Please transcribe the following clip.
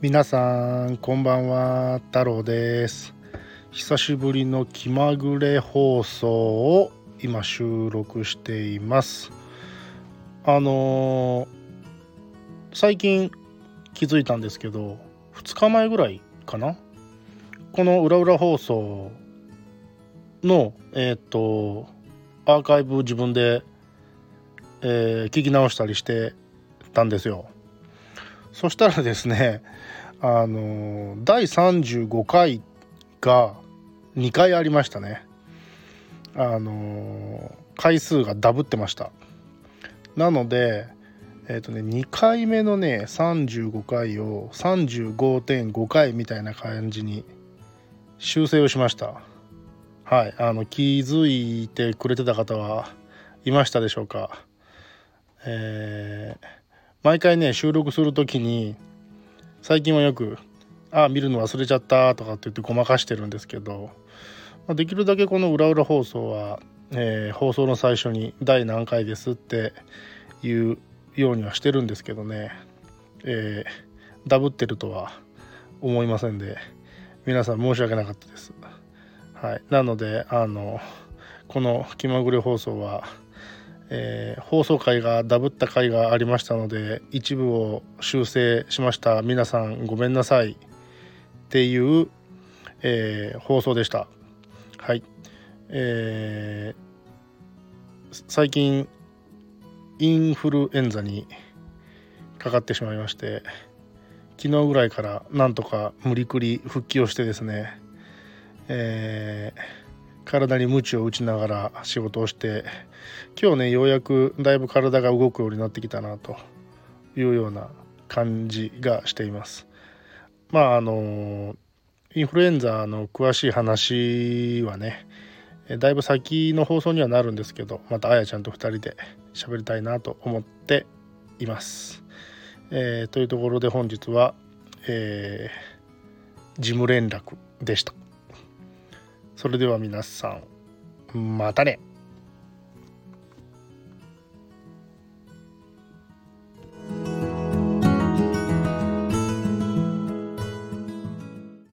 皆さんこんばんは太郎です。久しぶりの気まぐれ放送を今収録しています。あのー、最近気づいたんですけど2日前ぐらいかな？この裏裏放送のえっ、とアーカイブ自分で、えー、聞き直したりしてたんですよ。そしたらですねあの第35回が2回ありましたね。あの回数がダブってました。なのでえっ、ー、とね2回目のね35回を35.5回みたいな感じに修正をしました。はい。あの気づいてくれてた方はいましたでしょうか。え、毎回ね収録する時に最近はよく「あ見るの忘れちゃった」とかって言ってごまかしてるんですけど、まあ、できるだけこの裏裏放送は、えー、放送の最初に「第何回です」っていうようにはしてるんですけどね、えー、ダブってるとは思いませんで皆さん申し訳なかったです。はい、なのであのこの「気まぐれ放送は」えー、放送回がダブった回がありましたので一部を修正しました。皆さんごめんなさい。っていう、えー、放送でした。はい、えー、最近インフルエンザにかかってしまいまして昨日ぐらいからなんとか無理くり復帰をしてですね、えー体に鞭を打ちながら仕事をして今日ねようやくだいぶ体が動くようになってきたなというような感じがしています。まああのインフルエンザの詳しい話はねだいぶ先の放送にはなるんですけどまたあやちゃんと2人で喋りたいなと思っています。えー、というところで本日は、えー、事務連絡でした。それでは皆さんまたね。